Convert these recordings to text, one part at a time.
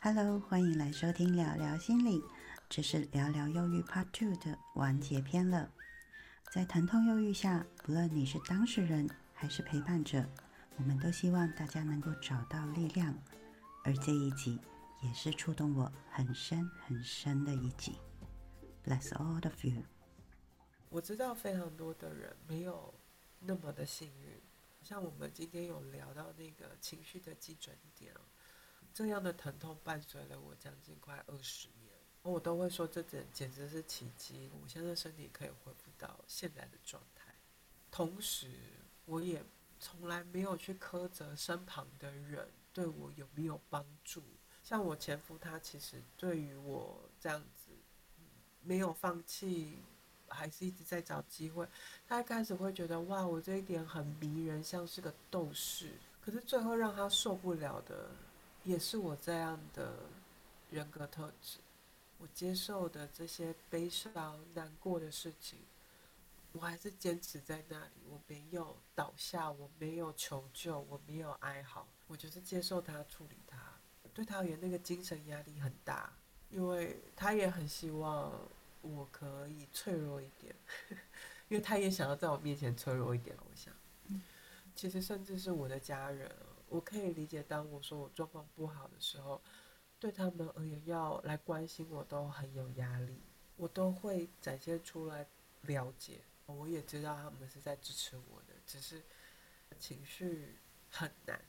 Hello，欢迎来收听聊聊心理，这是聊聊忧郁 Part Two 的完结篇了。在疼痛忧郁下，不论你是当事人还是陪伴者，我们都希望大家能够找到力量。而这一集也是触动我很深很深的一集。Bless all of you。我知道非常多的人没有那么的幸运，像我们今天有聊到那个情绪的基准点这样的疼痛伴随了我将近快二十年，我都会说这简简直是奇迹。我现在身体可以恢复到现在的状态，同时我也从来没有去苛责身旁的人对我有没有帮助。像我前夫，他其实对于我这样子没有放弃。还是一直在找机会。他一开始会觉得哇，我这一点很迷人，像是个斗士。可是最后让他受不了的，也是我这样的人格特质。我接受的这些悲伤、难过的事情，我还是坚持在那里。我没有倒下，我没有求救，我没有哀嚎，我就是接受他，处理他。对他而言，那个精神压力很大，因为他也很希望。我可以脆弱一点，因为他也想要在我面前脆弱一点。我想，其实甚至是我的家人，我可以理解。当我说我状况不好的时候，对他们而言要来关心我都很有压力。我都会展现出来了解，我也知道他们是在支持我的，只是情绪很难。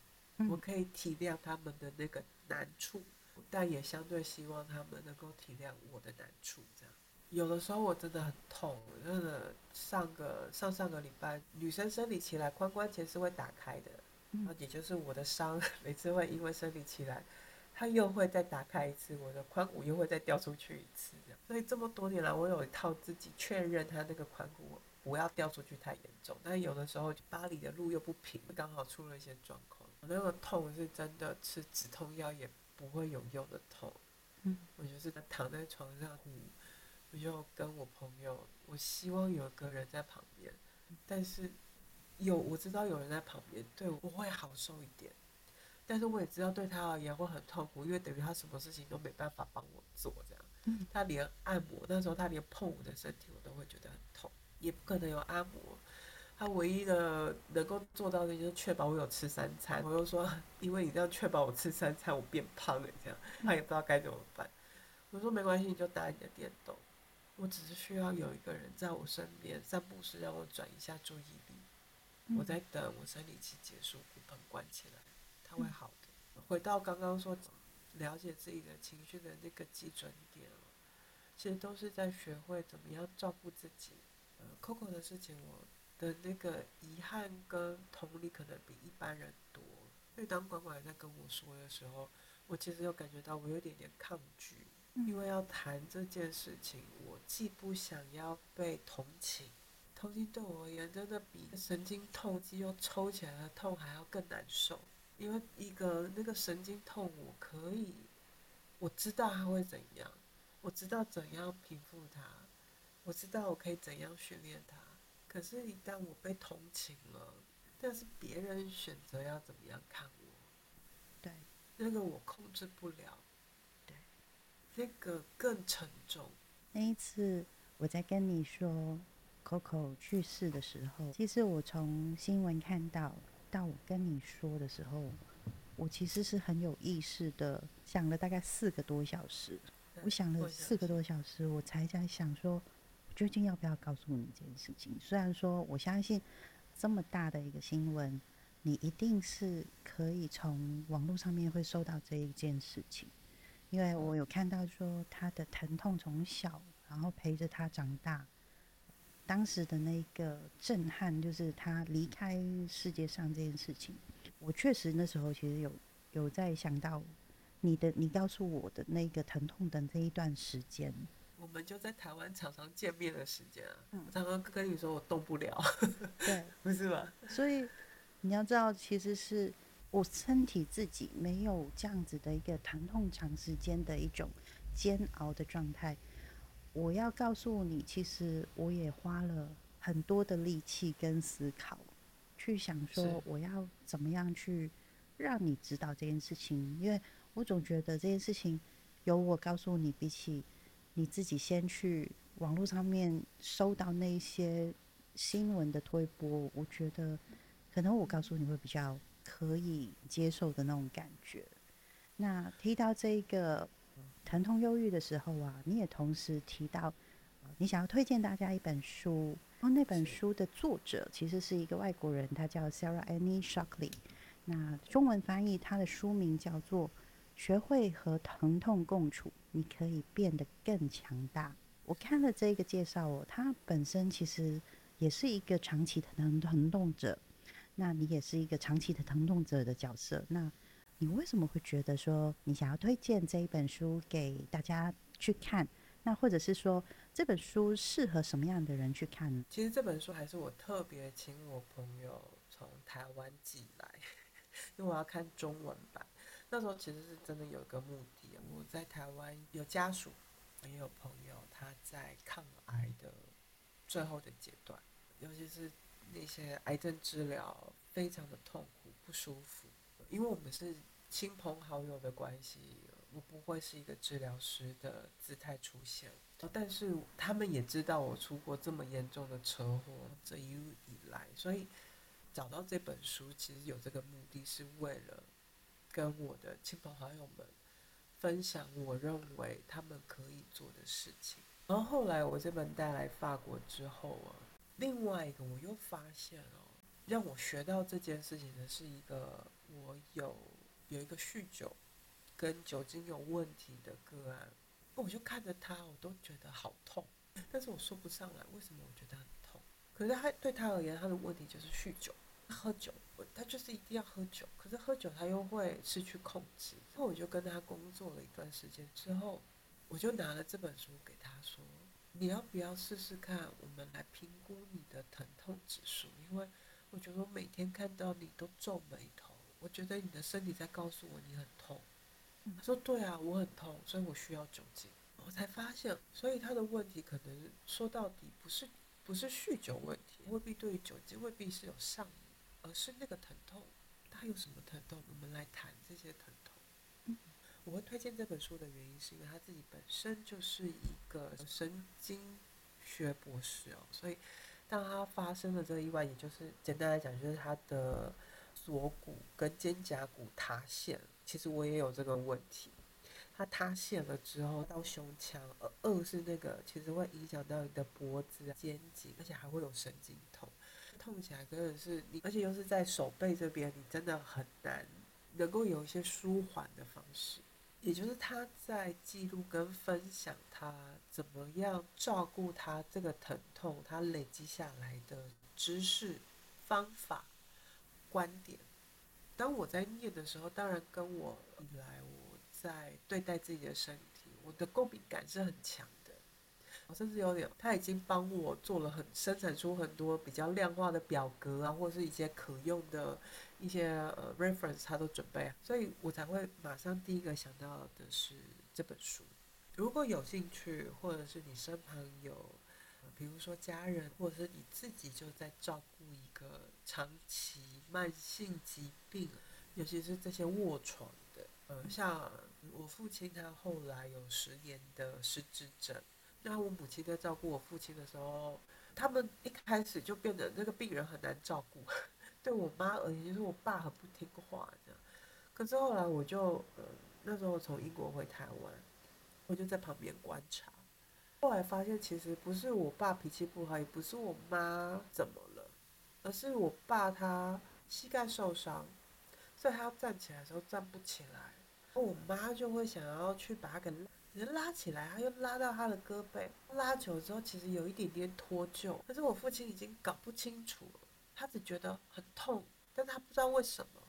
我可以体谅他们的那个难处，但也相对希望他们能够体谅我的难处，这样。有的时候我真的很痛，真的上个上上个礼拜，女生生理期来，髋关节是会打开的，然后也就是我的伤，每次会因为生理期来，它又会再打开一次，我的髋骨又会再掉出去一次，这样。所以这么多年来，我有一套自己确认它那个髋骨不要掉出去太严重，但有的时候巴黎的路又不平，刚好出了一些状况，我那个痛是真的吃止痛药也不会有用的痛，嗯，我就是躺在床上。我就跟我朋友，我希望有个人在旁边，但是有我知道有人在旁边，对我会好受一点，但是我也知道对他而言会很痛苦，因为等于他什么事情都没办法帮我做，这样，他连按摩那时候他连碰我的身体我都会觉得很痛，也不可能有按摩，他唯一的能够做到的就是确保我有吃三餐，我又说因为你这样确保我吃三餐，我变胖了，这样他也不知道该怎么办，我说没关系，你就打你的电动。我只是需要有一个人在我身边，散步时让我转移一下注意力。我在等我生理期结束，骨盆关起来，它会好的。回到刚刚说了解自己的情绪的那个基准点其实都是在学会怎么样照顾自己。呃，Coco 的事情，我的那个遗憾跟同理可能比一般人多。所以当管管在跟我说的时候，我其实有感觉到我有点点抗拒。因为要谈这件事情，我既不想要被同情，同情对我而言真的比神经痛、肌肉抽起来的痛还要更难受。因为一个那个神经痛，我可以，我知道它会怎样，我知道怎样平复它，我知道我可以怎样训练它。可是，一旦我被同情了，但是别人选择要怎么样看我，对，那个我控制不了。对那个更沉重。那一次我在跟你说 Coco 去世的时候，其实我从新闻看到到我跟你说的时候，我其实是很有意识的想了大概四个多小时。我想了四个多小时，我才在想说，究竟要不要告诉你这件事情？虽然说我相信这么大的一个新闻，你一定是可以从网络上面会收到这一件事情。因为我有看到说他的疼痛从小，然后陪着他长大，当时的那个震撼就是他离开世界上这件事情。我确实那时候其实有有在想到你的，你告诉我的那个疼痛的这一段时间。我们就在台湾常常见面的时间啊，我常常跟你说我动不了，对，不是吧？所以你要知道，其实是。我身体自己没有这样子的一个疼痛长时间的一种煎熬的状态。我要告诉你，其实我也花了很多的力气跟思考，去想说我要怎么样去让你知道这件事情。因为我总觉得这件事情由我告诉你，比起你自己先去网络上面收到那一些新闻的推播，我觉得可能我告诉你会比较可以接受的那种感觉。那提到这个疼痛忧郁的时候啊，你也同时提到你想要推荐大家一本书，然后那本书的作者其实是一个外国人，他叫 Sarah Annie Shockley。那中文翻译他的书名叫做《学会和疼痛共处》，你可以变得更强大。我看了这个介绍哦，他本身其实也是一个长期的疼疼痛者，那你也是一个长期的疼痛者的角色，那。你为什么会觉得说你想要推荐这一本书给大家去看？那或者是说这本书适合什么样的人去看呢？其实这本书还是我特别请我朋友从台湾寄来，因为我要看中文版。那时候其实是真的有一个目的，我在台湾有家属，也有朋友他在抗癌的最后的阶段，尤其是那些癌症治疗非常的痛苦不舒服，因为我们是。亲朋好友的关系，我不会是一个治疗师的姿态出现。但是他们也知道我出过这么严重的车祸，这一路以来，所以找到这本书其实有这个目的，是为了跟我的亲朋好友们分享我认为他们可以做的事情。然后后来我这本带来法国之后啊，另外一个我又发现哦，让我学到这件事情的是一个我有。有一个酗酒跟酒精有问题的个案，我就看着他，我都觉得好痛，但是我说不上来为什么我觉得很痛。可是他对他而言，他的问题就是酗酒，喝酒，他就是一定要喝酒。可是喝酒他又会失去控制。然后我就跟他工作了一段时间之后，我就拿了这本书给他说：“你要不要试试看？我们来评估你的疼痛指数，因为我觉得我每天看到你都皱眉头。”我觉得你的身体在告诉我你很痛。他说：“对啊，我很痛，所以我需要酒精。”我才发现，所以他的问题可能说到底不是不是酗酒问题，未必对于酒精未必是有上瘾，而是那个疼痛。他有什么疼痛？我们来谈这些疼痛。我会推荐这本书的原因，是因为他自己本身就是一个神经学博士哦，所以当他发生了这个意外，也就是简单来讲，就是他的。锁骨跟肩胛骨塌陷，其实我也有这个问题。它塌陷了之后到胸腔，而二是那个其实会影响到你的脖子、肩颈，而且还会有神经痛，痛起来真的是你，而且又是在手背这边，你真的很难能够有一些舒缓的方式。也就是他在记录跟分享他怎么样照顾他这个疼痛，他累积下来的知识方法。观点，当我在念的时候，当然跟我以来我在对待自己的身体，我的共鸣感是很强的。我甚至有点，他已经帮我做了很生产出很多比较量化的表格啊，或者是一些可用的一些呃 reference，他都准备，所以我才会马上第一个想到的是这本书。如果有兴趣，或者是你身旁有。比如说家人，或者是你自己就在照顾一个长期慢性疾病，尤其是这些卧床的，呃，像我父亲他后来有十年的失智症，那我母亲在照顾我父亲的时候，他们一开始就变得那个病人很难照顾，对我妈而言就是我爸很不听话这样，可是后来我就，呃，那时候从英国回台湾，我就在旁边观察。后来发现，其实不是我爸脾气不好，也不是我妈怎么了，而是我爸他膝盖受伤，所以他要站起来的时候站不起来。我妈就会想要去把他给人拉起来，他又拉到他的胳膊，拉久之后其实有一点点脱臼。可是我父亲已经搞不清楚了，他只觉得很痛，但他不知道为什么。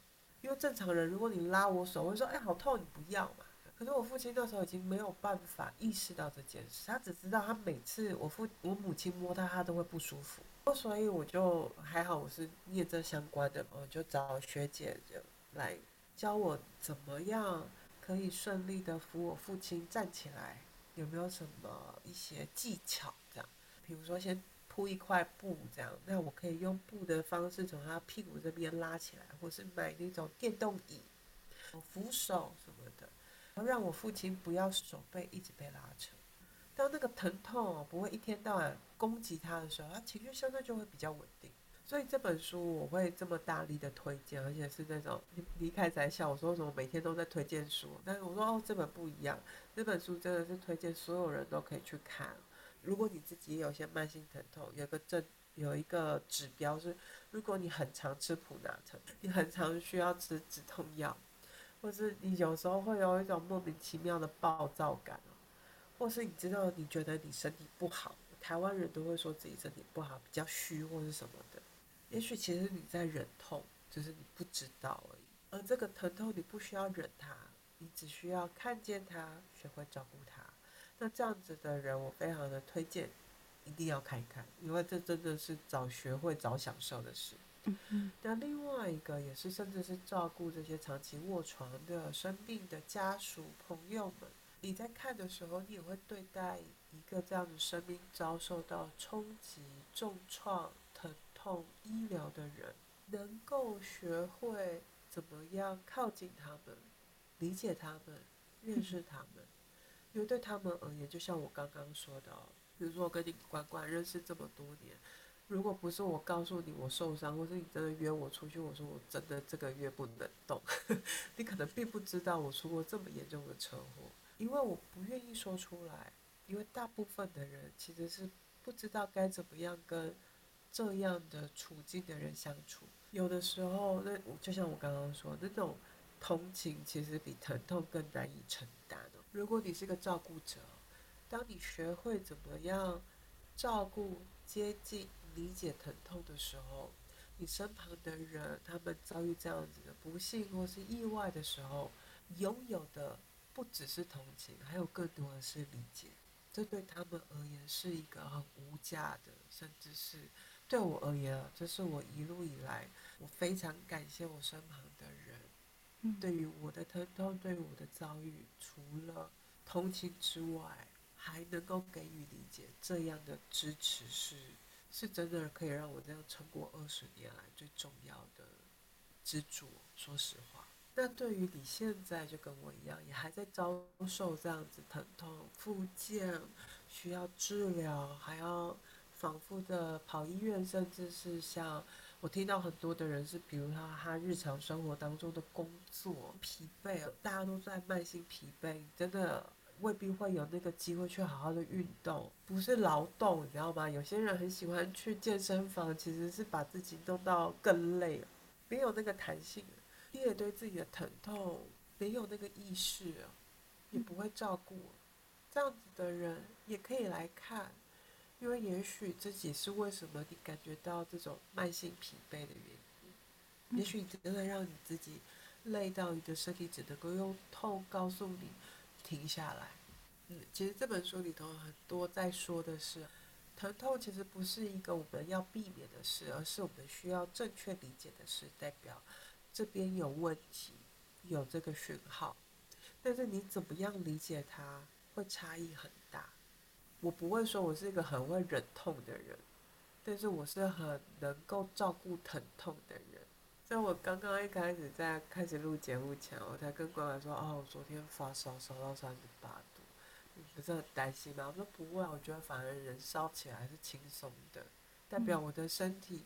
因为正常人，如果你拉我手，会说：“哎，好痛，你不要嘛。”可是我父亲那时候已经没有办法意识到这件事，他只知道他每次我父我母亲摸他，他都会不舒服。所以我就还好，我是念这相关的，我就找学姐来教我怎么样可以顺利的扶我父亲站起来，有没有什么一些技巧？这样，比如说先铺一块布，这样，那我可以用布的方式从他屁股这边拉起来，或是买那种电动椅。扶手什么的，让我父亲不要手背一直被拉扯。当那个疼痛不会一天到晚攻击他的时候，他情绪相对就会比较稳定。所以这本书我会这么大力的推荐，而且是那种离开在笑我说什么每天都在推荐书，但是我说哦这本不一样，这本书真的是推荐所有人都可以去看。如果你自己有些慢性疼痛，有个症有一个指标是，如果你很常吃普拿疼，你很常需要吃止痛药，或是你有时候会有一种莫名其妙的暴躁感，或是你知道你觉得你身体不好，台湾人都会说自己身体不好，比较虚或是什么的。也许其实你在忍痛，就是你不知道而已。而这个疼痛你不需要忍它，你只需要看见它，学会照顾它。那这样子的人，我非常的推荐，一定要看一看，因为这真的是早学会早享受的事。那另外一个也是，甚至是照顾这些长期卧床的生病的家属朋友们，你在看的时候，你也会对待一个这样的生命遭受到冲击、重创。疼痛医疗的人能够学会怎么样靠近他们，理解他们，认识他们，因为对他们而言，就像我刚刚说的，比如说我跟你管管认识这么多年，如果不是我告诉你我受伤，或是你真的约我出去，我说我真的这个月不能动，你可能并不知道我出过这么严重的车祸，因为我不愿意说出来，因为大部分的人其实是不知道该怎么样跟。这样的处境的人相处，有的时候，那就像我刚刚说，那种同情其实比疼痛更难以承担如果你是个照顾者，当你学会怎么样照顾、接近、理解疼痛的时候，你身旁的人他们遭遇这样子的不幸或是意外的时候，拥有的不只是同情，还有更多的是理解。这对他们而言是一个很无价的，甚至是。对我而言啊，这是我一路以来，我非常感谢我身旁的人，对于我的疼痛，对于我的遭遇，除了同情之外，还能够给予理解，这样的支持是，是真的可以让我这样撑过二十年来最重要的支柱。说实话，那对于你现在就跟我一样，也还在遭受这样子疼痛、复健，需要治疗，还要。反复的跑医院，甚至是像我听到很多的人是，比如他他日常生活当中的工作疲惫，大家都在慢性疲惫，真的未必会有那个机会去好好的运动，不是劳动，你知道吗？有些人很喜欢去健身房，其实是把自己弄到更累，没有那个弹性，你也对自己的疼痛没有那个意识，也不会照顾，这样子的人也可以来看。因为也许自己是为什么你感觉到这种慢性疲惫的原因，也许你真的让你自己累到你的身体只能够用痛告诉你停下来。嗯，其实这本书里头很多在说的是，疼痛其实不是一个我们要避免的事，而是我们需要正确理解的事，代表这边有问题，有这个讯号，但是你怎么样理解它，会差异很大。我不会说我是一个很会忍痛的人，但是我是很能够照顾疼痛的人。在我刚刚一开始在开始录节目前，我才跟乖乖说：“哦，我昨天发烧烧到三十八度，你不是很担心吗？”我说：“不会，我觉得反而人烧起来是轻松的，代表我的身体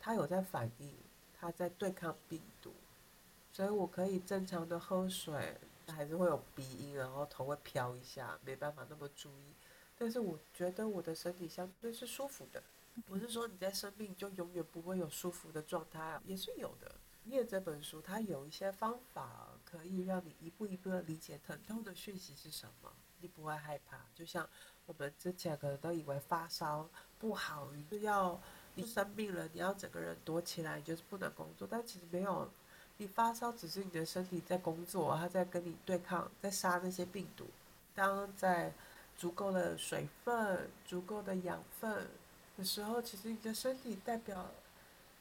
它有在反应，它在对抗病毒，所以我可以正常的喝水，还是会有鼻音，然后头会飘一下，没办法那么注意。”但是我觉得我的身体相对是舒服的，不是说你在生病就永远不会有舒服的状态，也是有的。念这本书，它有一些方法可以让你一步一步的理解疼痛的讯息是什么，你不会害怕。就像我们之前可能都以为发烧不好，你要你生病了，你要整个人躲起来，你就是不能工作。但其实没有，你发烧只是你的身体在工作，它在跟你对抗，在杀那些病毒。当在足够的水分、足够的养分的时候，其实你的身体代表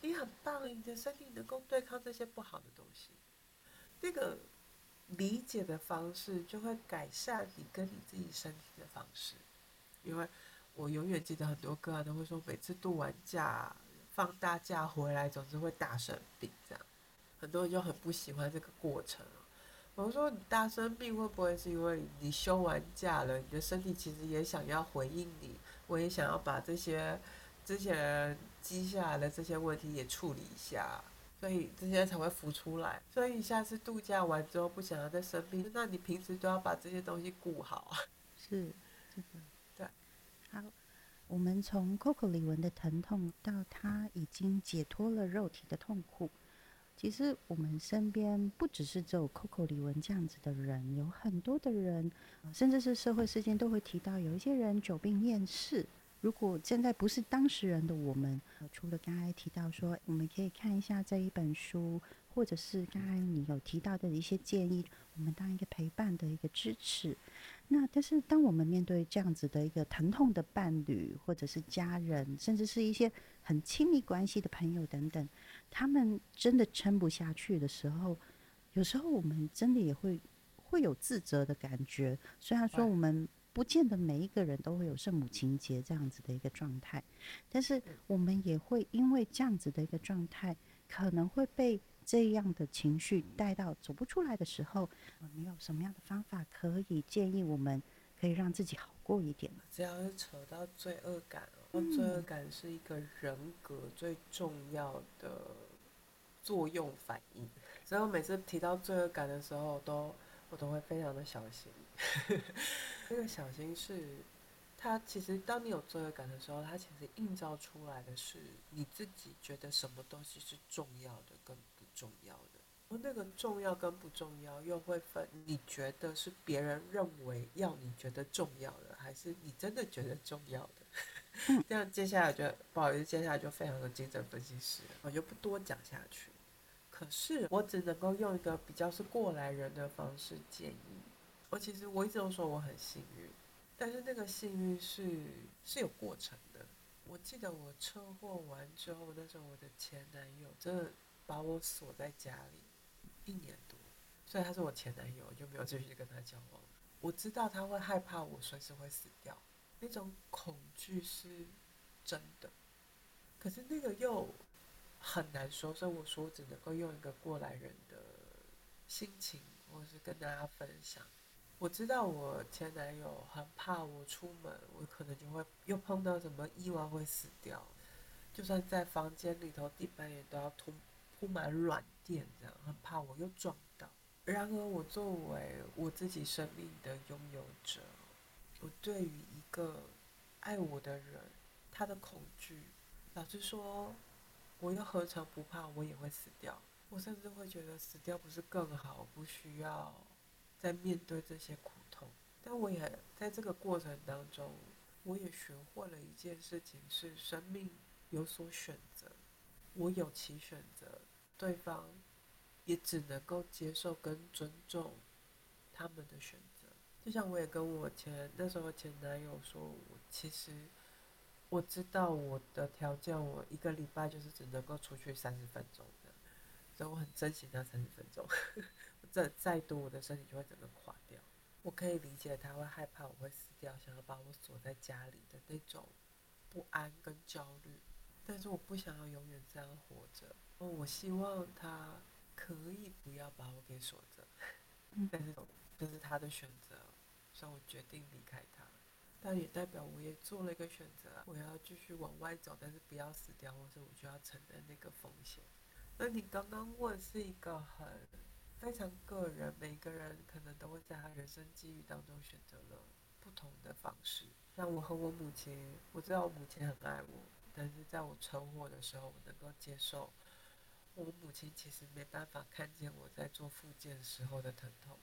你很棒，你的身体能够对抗这些不好的东西。那个理解的方式就会改善你跟你自己身体的方式。因为我永远记得很多个案都会说，每次度完假、放大假回来，总是会大生病这样。很多人就很不喜欢这个过程。我说你大生病会不会是因为你休完假了，你的身体其实也想要回应你，我也想要把这些之前积下来的这些问题也处理一下，所以这些才会浮出来。所以下次度假完之后不想要再生病，那你平时都要把这些东西顾好。是，这个对。好，我们从 Coco 李玟的疼痛到他已经解脱了肉体的痛苦。其实我们身边不只是只有 Coco 李玟这样子的人，有很多的人，甚至是社会事件都会提到，有一些人久病厌世。如果现在不是当事人的我们，除了刚才提到说，我们可以看一下这一本书，或者是刚才你有提到的一些建议，我们当一个陪伴的一个支持。那但是当我们面对这样子的一个疼痛的伴侣，或者是家人，甚至是一些很亲密关系的朋友等等。他们真的撑不下去的时候，有时候我们真的也会会有自责的感觉。虽然说我们不见得每一个人都会有圣母情节这样子的一个状态，但是我们也会因为这样子的一个状态，可能会被这样的情绪带到走不出来的时候，没有什么样的方法可以建议我们可以让自己好过一点？只要是扯到罪恶感。罪恶感是一个人格最重要的作用反应，所以我每次提到罪恶感的时候，都我都会非常的小心。那个小心是，它其实当你有罪恶感的时候，它其实映照出来的是你自己觉得什么东西是重要的跟不重要的。而那个重要跟不重要，又会分你觉得是别人认为要你觉得重要的，还是你真的觉得重要的？这样接下来就不好意思，接下来就非常的精神分析师，我就不多讲下去。可是我只能够用一个比较是过来人的方式建议。我其实我一直都说我很幸运，但是那个幸运是是有过程的。我记得我车祸完之后，那时候我的前男友真的把我锁在家里一年多，所以他是我前男友，就没有继续跟他交往。我知道他会害怕我随时会死掉。那种恐惧是真的，可是那个又很难说，所以我说只能够用一个过来人的心情，或是跟大家分享。我知道我前男友很怕我出门，我可能就会又碰到什么意外会死掉，就算在房间里头，地板也都要铺铺满软垫，这样很怕我又撞到。然而，我作为我自己生命的拥有者。我对于一个爱我的人，他的恐惧，老实说，我又何尝不怕？我也会死掉。我甚至会觉得死掉不是更好？不需要再面对这些苦痛。但我也在这个过程当中，我也学会了一件事情：是生命有所选择，我有其选择，对方也只能够接受跟尊重他们的选择。就像我也跟我前那时候前男友说，我其实我知道我的条件，我一个礼拜就是只能够出去三十分钟的，所以我很珍惜那三十分钟。再再多，我的身体就会整个垮掉。我可以理解他会害怕我会死掉，想要把我锁在家里的那种不安跟焦虑，但是我不想要永远这样活着。哦，我希望他可以不要把我给锁着，但是这是他的选择。所以我决定离开他，但也代表我也做了一个选择，我要继续往外走，但是不要死掉，或者我就要承担那个风险。那你刚刚问是一个很非常个人，每个人可能都会在他人生机遇当中选择了不同的方式。像我和我母亲，我知道我母亲很爱我，但是在我车祸的时候，我能够接受我母亲其实没办法看见我在做复健时候的疼痛。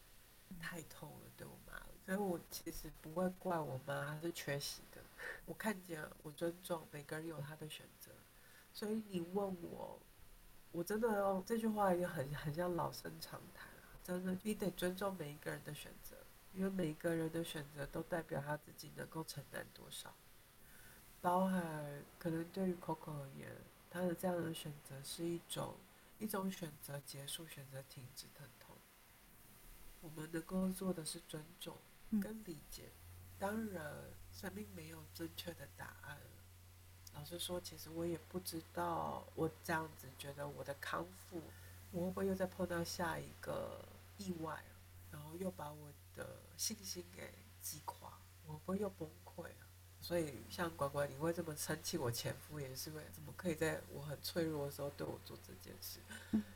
太痛了，对我妈，所以我其实不会怪我妈，她是缺席的。我看见，我尊重每个人有他的选择。所以你问我，我真的要这句话也很很像老生常谈啊，真的，你得尊重每一个人的选择，因为每一个人的选择都代表他自己能够承担多少。包含可能对于 Coco 而言，他的这样的选择是一种一种选择结束，选择停止疼痛。我们能够做的是尊重跟理解。当然，生命没有正确的答案。老实说，其实我也不知道，我这样子觉得我的康复，我会不会又再碰到下一个意外？然后又把我的信心给击垮，我会又崩溃啊。所以像乖乖，你会这么生气我前夫，也是为怎么可以在我很脆弱的时候对我做这件事？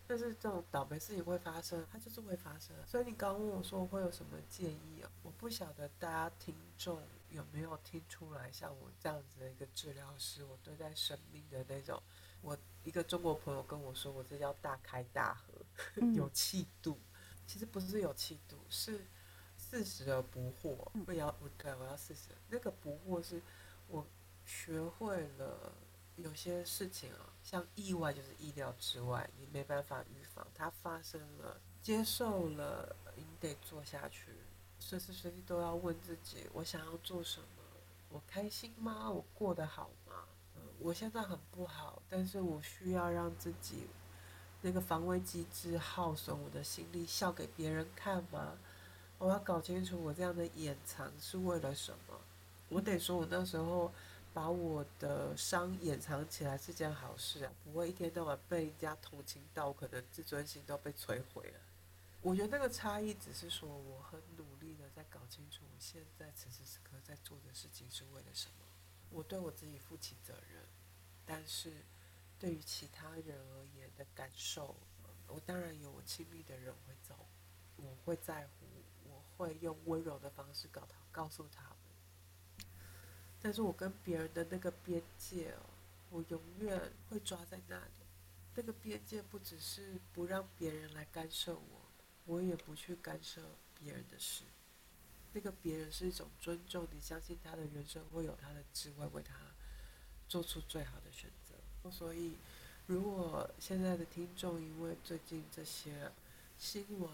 但是这种倒霉事情会发生，它就是会发生。所以你刚问我说会有什么建议啊？我不晓得大家听众有没有听出来，像我这样子的一个治疗师，我对待生命的那种。我一个中国朋友跟我说，我这叫大开大合，有气度。其实不是有气度，是。四十而不惑，不要不对，我要四十。那个不惑是，我学会了有些事情啊，像意外就是意料之外，你没办法预防，它发生了，接受了，你得做下去。随时随地都要问自己：我想要做什么？我开心吗？我过得好吗？嗯，我现在很不好，但是我需要让自己那个防卫机制耗损我的心力，笑给别人看吗？我要搞清楚我这样的掩藏是为了什么。我得说，我那时候把我的伤掩藏起来是件好事啊，不会一天到晚被人家同情到，可能自尊心都被摧毁了。我觉得那个差异只是说，我很努力的在搞清楚我现在此时此刻在做的事情是为了什么。我对我自己负起责任，但是对于其他人而言的感受，我当然有我亲密的人会走，我会在乎。会用温柔的方式告他，告诉他们。但是我跟别人的那个边界哦，我永远会抓在那里。那个边界不只是不让别人来干涉我，我也不去干涉别人的事。那个别人是一种尊重，你相信他的人生会有他的智慧，为他做出最好的选择。所以，如果现在的听众因为最近这些新闻，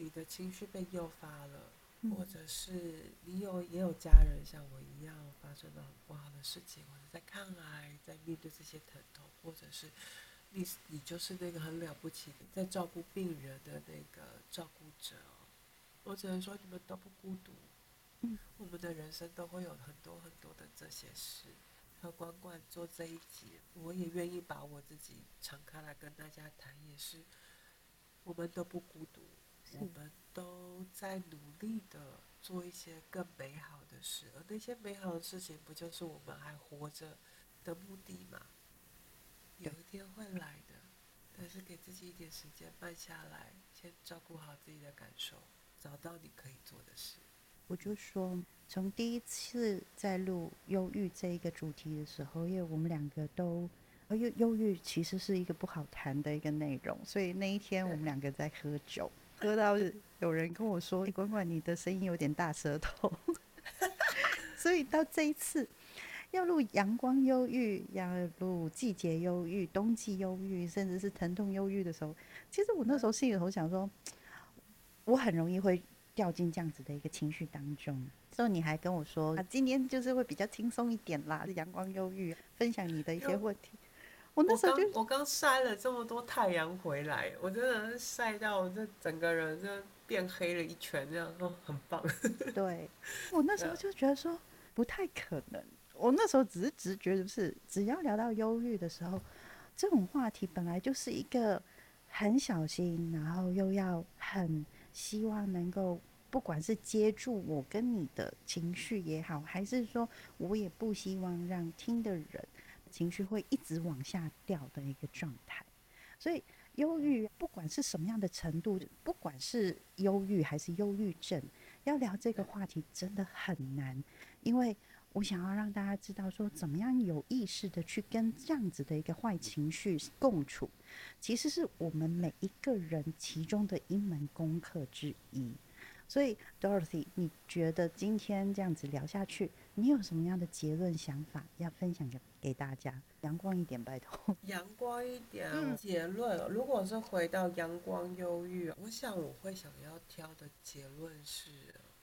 你的情绪被诱发了，或者是你有也有家人像我一样发生了很不好的事情，或者在抗癌，在面对这些疼痛，或者是你你就是那个很了不起的在照顾病人的那个照顾者，我只能说你们都不孤独。嗯，我们的人生都会有很多很多的这些事。和管管做这一集，我也愿意把我自己敞开来跟大家谈，也是我们都不孤独。我们都在努力的做一些更美好的事，而那些美好的事情，不就是我们还活着的目的吗？有一天会来的，但是给自己一点时间，慢下来，先照顾好自己的感受，找到你可以做的事。我就说，从第一次在录忧郁这一个主题的时候，因为我们两个都，忧忧郁其实是一个不好谈的一个内容，所以那一天我们两个在喝酒。喝到有人跟我说：“管管，你的声音有点大舌头。”所以到这一次要录阳光忧郁、要录季节忧郁、冬季忧郁，甚至是疼痛忧郁的时候，其实我那时候心里头想说，我很容易会掉进这样子的一个情绪当中。之后你还跟我说：“啊，今天就是会比较轻松一点啦，阳光忧郁，分享你的一些问题。”我那时候就我刚晒了这么多太阳回来，我真的是晒到这整个人就变黑了一圈，这样说很棒。对，我那时候就觉得说不太可能。我那时候只是直觉，就是只要聊到忧郁的时候，这种话题本来就是一个很小心，然后又要很希望能够，不管是接住我跟你的情绪也好，还是说我也不希望让听的人。情绪会一直往下掉的一个状态，所以忧郁不管是什么样的程度，不管是忧郁还是忧郁症，要聊这个话题真的很难，因为我想要让大家知道说，怎么样有意识的去跟这样子的一个坏情绪共处，其实是我们每一个人其中的一门功课之一。所以，Dorothy，你觉得今天这样子聊下去，你有什么样的结论想法要分享给给大家？阳光一点，拜托。阳光一点。结论，如果是回到阳光忧郁，我想我会想要挑的结论是：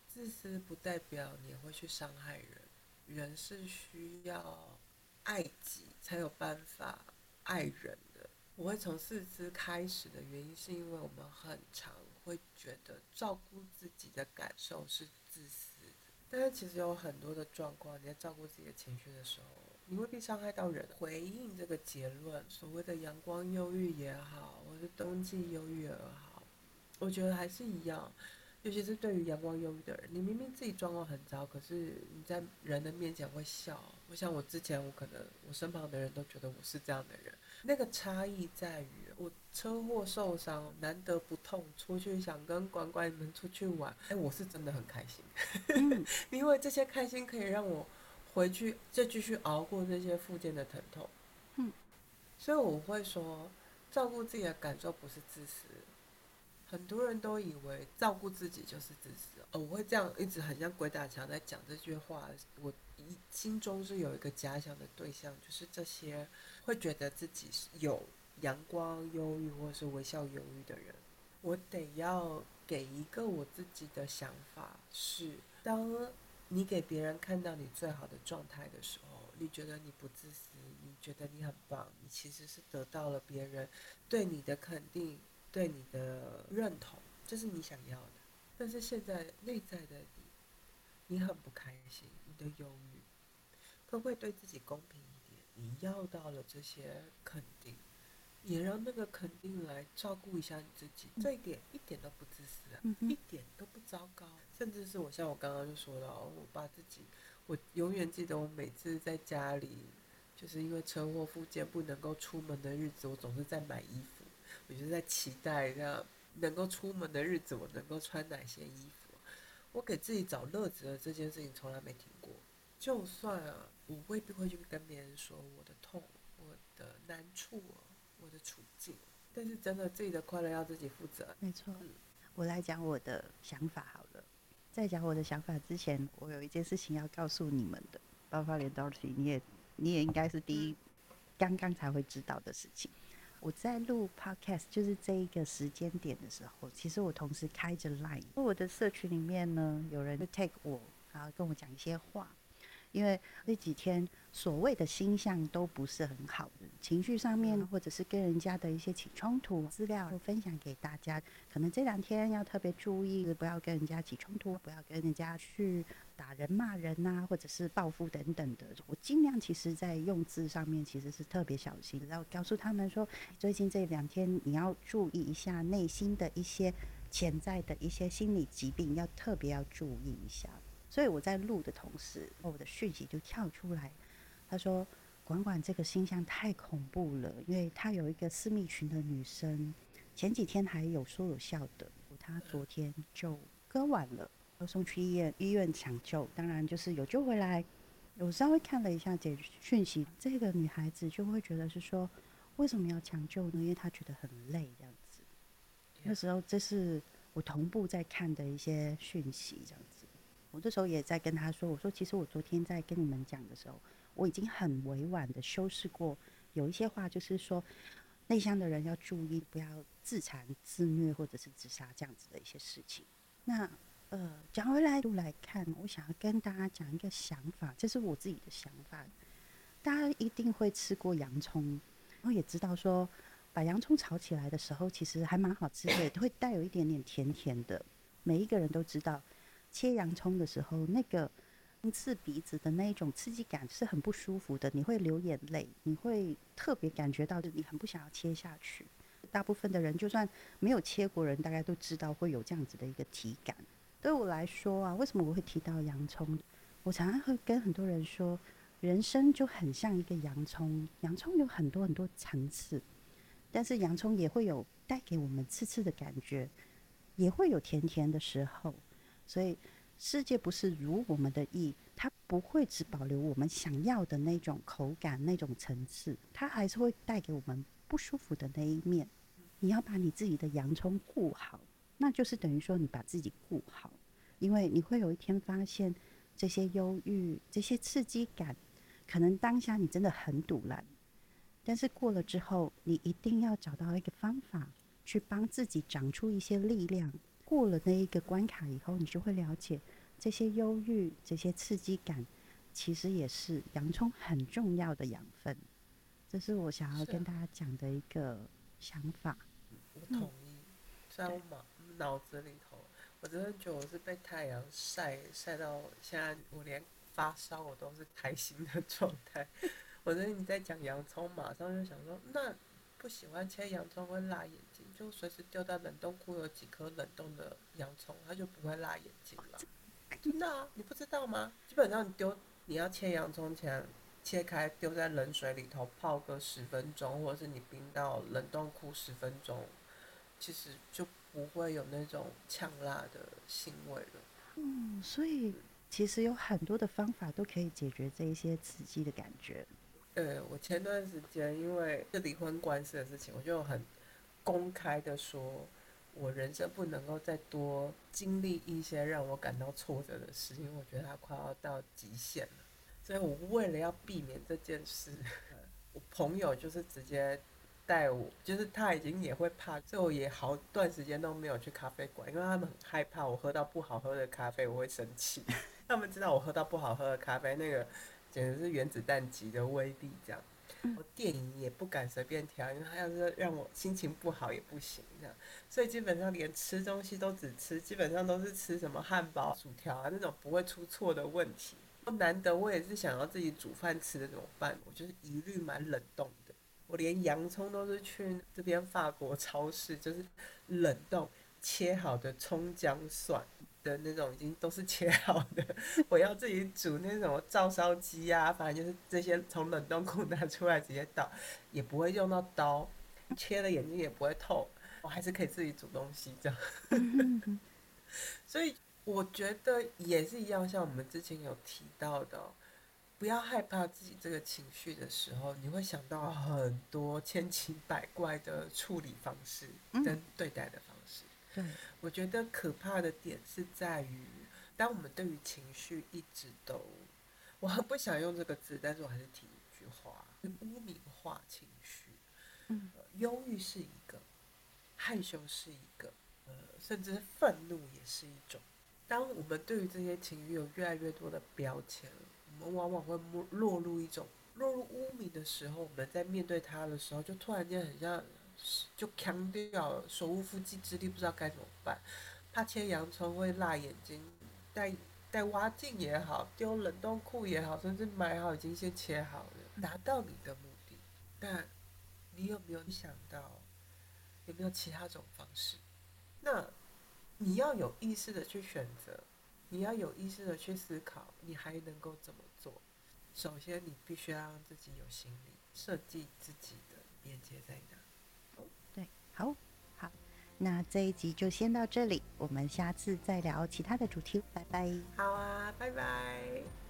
自私不代表你会去伤害人，人是需要爱己才有办法爱人的。我会从自私开始的原因，是因为我们很常。会觉得照顾自己的感受是自私的，但是其实有很多的状况，你在照顾自己的情绪的时候，你未必伤害到人。回应这个结论，所谓的阳光忧郁也好，或是冬季忧郁也好，我觉得还是一样。尤其是对于阳光忧郁的人，你明明自己状况很糟，可是你在人的面前会笑。我想我之前我可能我身旁的人都觉得我是这样的人。那个差异在于，我车祸受伤，难得不痛，出去想跟管管们出去玩，哎，我是真的很开心，因为这些开心可以让我回去再继续熬过这些附件的疼痛。嗯，所以我会说，照顾自己的感受不是自私。很多人都以为照顾自己就是自私，哦，我会这样一直很像鬼打墙在讲这句话。我一心中是有一个假想的对象，就是这些会觉得自己是有阳光忧郁或是微笑忧郁的人。我得要给一个我自己的想法是：当你给别人看到你最好的状态的时候，你觉得你不自私，你觉得你很棒，你其实是得到了别人对你的肯定。对你的认同，这是你想要的。但是现在内在的你，你很不开心，你的忧郁，可不可以对自己公平一点？你要到了这些肯定，也让那个肯定来照顾一下你自己。这一点一点都不自私啊，一点都不糟糕。甚至是我像我刚刚就说到，我把自己，我永远记得我每次在家里，就是因为车祸复健不能够出门的日子，我总是在买衣服。我就在期待，这样能够出门的日子，我能够穿哪些衣服？我给自己找乐子的这件事情从来没停过。就算啊，我未必会去跟别人说我的痛、我的难处、我的处境，但是真的自己的快乐要自己负责。没错，我来讲我的想法好了。在讲我的想法之前，我有一件事情要告诉你们的，包括连 Dorothy，你也你也应该是第一刚刚才会知道的事情。我在录 podcast，就是这一个时间点的时候，其实我同时开着 line，我的社群里面呢，有人就 take 我，然后跟我讲一些话，因为那几天所谓的星象都不是很好的，情绪上面或者是跟人家的一些起冲突，资料都分享给大家，可能这两天要特别注意，不要跟人家起冲突，不要跟人家去。打人、骂人呐，或者是报复等等的，我尽量其实在用字上面其实是特别小心，然后告诉他们说，最近这两天你要注意一下内心的一些潜在的一些心理疾病，要特别要注意一下。所以我在录的同时，我的讯息就跳出来，他说：“管管这个星象太恐怖了，因为他有一个私密群的女生，前几天还有说有笑的，他昨天就割腕了。”要送去医院，医院抢救，当然就是有救回来。我稍微看了一下解讯息，这个女孩子就会觉得是说，为什么要抢救呢？因为她觉得很累，这样子。那时候这是我同步在看的一些讯息，这样子。我这时候也在跟他说，我说其实我昨天在跟你们讲的时候，我已经很委婉的修饰过，有一些话就是说，内向的人要注意，不要自残、自虐或者是自杀这样子的一些事情。那。呃，讲回来，度来看，我想要跟大家讲一个想法，这是我自己的想法。大家一定会吃过洋葱，然后也知道说，把洋葱炒起来的时候，其实还蛮好吃的，会带有一点点甜甜的。每一个人都知道，切洋葱的时候，那个刺鼻子的那一种刺激感是很不舒服的，你会流眼泪，你会特别感觉到，就你很不想要切下去。大部分的人，就算没有切过人，大概都知道会有这样子的一个体感。对我来说啊，为什么我会提到洋葱？我常常会跟很多人说，人生就很像一个洋葱，洋葱有很多很多层次，但是洋葱也会有带给我们刺刺的感觉，也会有甜甜的时候。所以世界不是如我们的意，它不会只保留我们想要的那种口感、那种层次，它还是会带给我们不舒服的那一面。你要把你自己的洋葱顾好。那就是等于说，你把自己顾好，因为你会有一天发现，这些忧郁、这些刺激感，可能当下你真的很堵了，但是过了之后，你一定要找到一个方法，去帮自己长出一些力量。过了那一个关卡以后，你就会了解，这些忧郁、这些刺激感，其实也是洋葱很重要的养分。这是我想要跟大家讲的一个想法。我同意，虽然我忙。脑子里头，我真的觉得我是被太阳晒晒到现在，我连发烧我都是开心的状态。我觉得你在讲洋葱，马上就想说，那不喜欢切洋葱会辣眼睛，就随时丢在冷冻库有几颗冷冻的洋葱，它就不会辣眼睛了。真的啊，你不知道吗？基本上你丢你要切洋葱前，切开丢在冷水里头泡个十分钟，或者是你冰到冷冻库十分钟，其实就不会有那种呛辣的腥味了。嗯，所以其实有很多的方法都可以解决这一些刺激的感觉。呃，我前段时间因为是离婚官司的事情，我就很公开的说，我人生不能够再多经历一些让我感到挫折的事，因为我觉得它快要到极限了。所以我为了要避免这件事，我朋友就是直接带我，就是他已经也会怕，所以我也好段时间都没有去咖啡馆，因为他们很害怕我喝到不好喝的咖啡我会生气。他们知道我喝到不好喝的咖啡那个。简直是原子弹级的威力，这样。我电影也不敢随便挑，因为他要是让我心情不好也不行，这样。所以基本上连吃东西都只吃，基本上都是吃什么汉堡、薯条啊那种不会出错的问题。难得我也是想要自己煮饭吃的怎么办？我就是一律买冷冻的。我连洋葱都是去这边法国超市，就是冷冻切好的葱姜蒜。的那种已经都是切好的，我要自己煮那种照烧鸡啊，反正就是这些从冷冻库拿出来直接倒，也不会用到刀，切了眼睛也不会痛，我还是可以自己煮东西这样。所以我觉得也是一样，像我们之前有提到的，不要害怕自己这个情绪的时候，你会想到很多千奇百怪的处理方式跟对待的我觉得可怕的点是在于，当我们对于情绪一直都，我很不想用这个字，但是我还是提一句话：污名化情绪。嗯，忧郁是一个，害羞是一个，呃，甚至愤怒也是一种。当我们对于这些情绪有越来越多的标签，我们往往会落入一种落入污名的时候，我们在面对它的时候，就突然间很像。就强调手无缚鸡之力，不知道该怎么办。怕切洋葱会辣眼睛，带带挖镜也好，丢冷冻库也好，甚至买好已经先切好了，达到你的目的。但你有没有想到，有没有其他种方式？那你要有意识的去选择，你要有意识的去思考，你还能够怎么做？首先，你必须要让自己有心理设计自己的边界在哪。好好，那这一集就先到这里，我们下次再聊其他的主题，拜拜。好啊，拜拜。